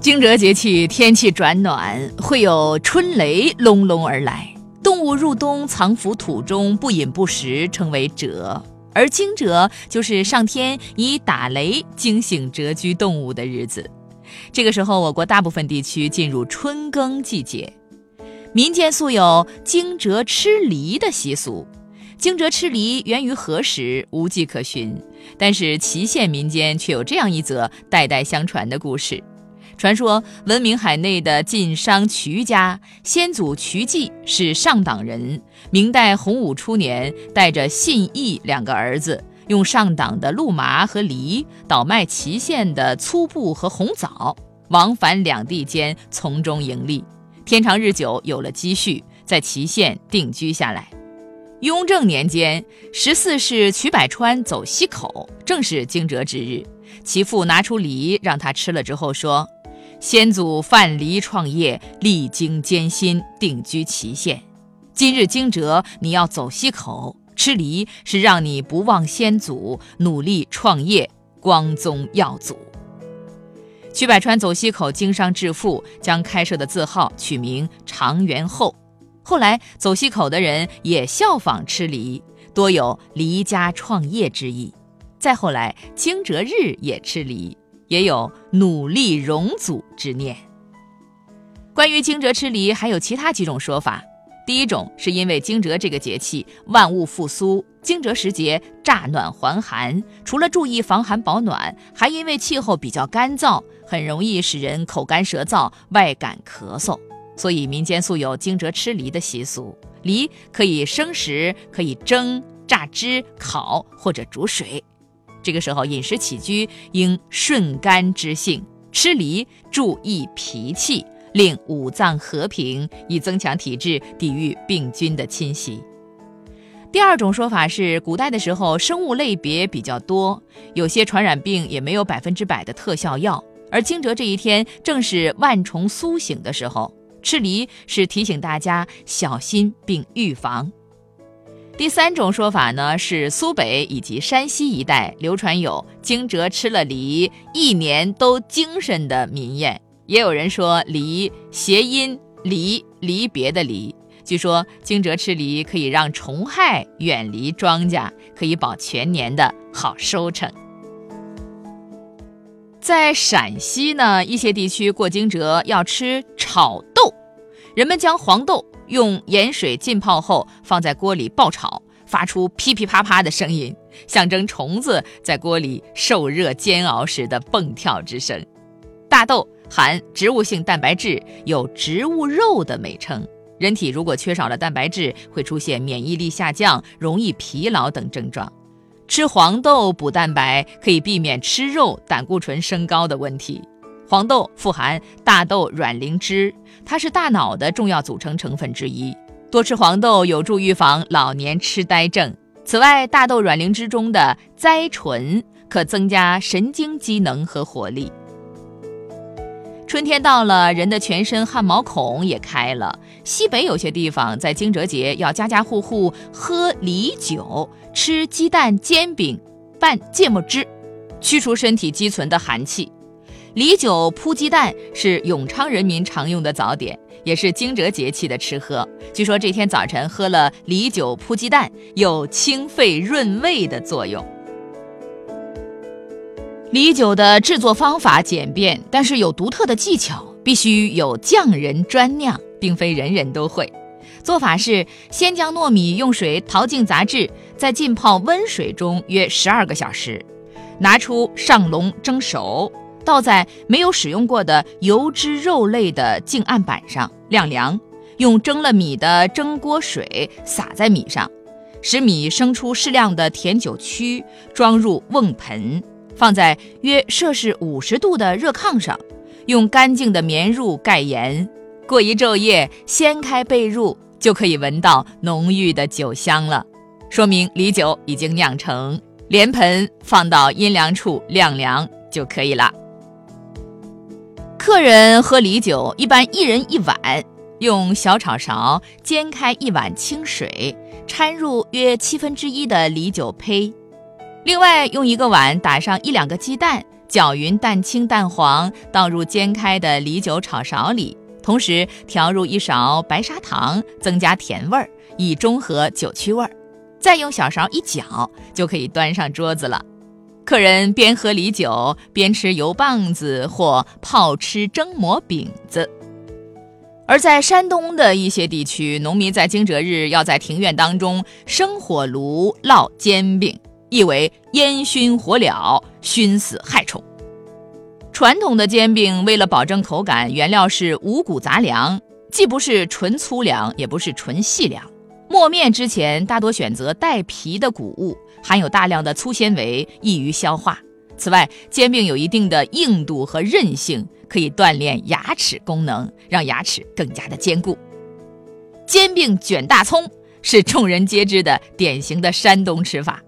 惊蛰节气天气转暖，会有春雷隆隆而来，动物入冬藏伏土中，不饮不食，称为蛰。而惊蛰就是上天以打雷惊醒蛰居动物的日子。这个时候，我国大部分地区进入春耕季节，民间素有惊蛰吃梨的习俗。惊蛰吃梨源于何时，无迹可寻。但是祁县民间却有这样一则代代相传的故事。传说闻名海内的晋商瞿家先祖瞿继是上党人。明代洪武初年，带着信义两个儿子，用上党的鹿麻和梨倒卖祁县的粗布和红枣，往返两地间从中盈利。天长日久，有了积蓄，在祁县定居下来。雍正年间，十四世瞿百川走西口，正是惊蛰之日。其父拿出梨让他吃了之后说。先祖范蠡创业，历经艰辛，定居祁县。今日惊蛰，你要走西口吃梨，是让你不忘先祖，努力创业，光宗耀祖。曲百川走西口经商致富，将开设的字号取名长元后。后来走西口的人也效仿吃梨，多有离家创业之意。再后来惊蛰日也吃梨。也有努力容祖之念。关于惊蛰吃梨，还有其他几种说法。第一种是因为惊蛰这个节气万物复苏，惊蛰时节乍暖还寒，除了注意防寒保暖，还因为气候比较干燥，很容易使人口干舌燥、外感咳嗽，所以民间素有惊蛰吃梨的习俗。梨可以生食，可以蒸、榨汁、烤或者煮水。这个时候饮食起居应顺肝之性，吃梨助益脾气，令五脏和平，以增强体质，抵御病菌的侵袭。第二种说法是，古代的时候生物类别比较多，有些传染病也没有百分之百的特效药，而惊蛰这一天正是万虫苏醒的时候，吃梨是提醒大家小心并预防。第三种说法呢，是苏北以及山西一带流传有“惊蛰吃了梨，一年都精神”的民谚。也有人说，梨谐音离离别的离。据说惊蛰吃梨可以让虫害远离庄稼，可以保全年的好收成。在陕西呢，一些地区过惊蛰要吃炒，人们将黄豆。用盐水浸泡后，放在锅里爆炒，发出噼噼啪啪的声音，象征虫子在锅里受热煎熬时的蹦跳之声。大豆含植物性蛋白质，有植物肉的美称。人体如果缺少了蛋白质，会出现免疫力下降、容易疲劳等症状。吃黄豆补蛋白，可以避免吃肉胆固醇升高的问题。黄豆富含大豆卵磷脂，它是大脑的重要组成成分之一。多吃黄豆有助预防老年痴呆症。此外，大豆卵磷脂中的甾醇可增加神经机能和活力。春天到了，人的全身汗毛孔也开了。西北有些地方在惊蛰节要家家户户喝梨酒，吃鸡蛋煎饼拌芥末汁，驱除身体积存的寒气。梨酒铺鸡蛋是永昌人民常用的早点，也是惊蛰节气的吃喝。据说这天早晨喝了梨酒铺鸡蛋，有清肺润胃的作用。梨酒的制作方法简便，但是有独特的技巧，必须有匠人专酿，并非人人都会。做法是先将糯米用水淘净杂质，再浸泡温水中约十二个小时，拿出上笼蒸熟。倒在没有使用过的油脂肉类的净案板上晾凉，用蒸了米的蒸锅水洒在米上，使米生出适量的甜酒曲，装入瓮盆，放在约摄氏五十度的热炕上，用干净的棉褥盖严。过一昼夜，掀开被褥，就可以闻到浓郁的酒香了，说明梨酒已经酿成。连盆放到阴凉处晾凉就可以了。客人喝梨酒，一般一人一碗，用小炒勺煎开一碗清水，掺入约七分之一的梨酒胚，另外用一个碗打上一两个鸡蛋，搅匀蛋清蛋黄，倒入煎开的梨酒炒勺里，同时调入一勺白砂糖，增加甜味儿，以中和酒曲味儿。再用小勺一搅，就可以端上桌子了。客人边喝梨酒边吃油棒子或泡吃蒸馍饼子。而在山东的一些地区，农民在惊蛰日要在庭院当中生火炉烙煎饼，意为烟熏火燎，熏死害虫。传统的煎饼为了保证口感，原料是五谷杂粮，既不是纯粗粮，也不是纯细粮。磨面之前大多选择带皮的谷物，含有大量的粗纤维，易于消化。此外，煎饼有一定的硬度和韧性。可以锻炼牙齿功能，让牙齿更加的坚固。煎饼卷大葱是众人皆知的典型的山东吃法。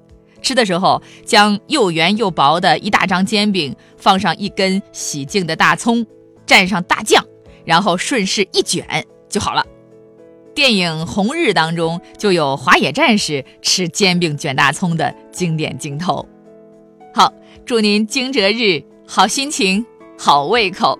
吃的时候，将又圆又薄的一大张煎饼放上一根洗净的大葱，蘸上大酱，然后顺势一卷就好了。电影《红日》当中就有华野战士吃煎饼卷大葱的经典镜头。好，祝您惊蛰日好心情。好胃口。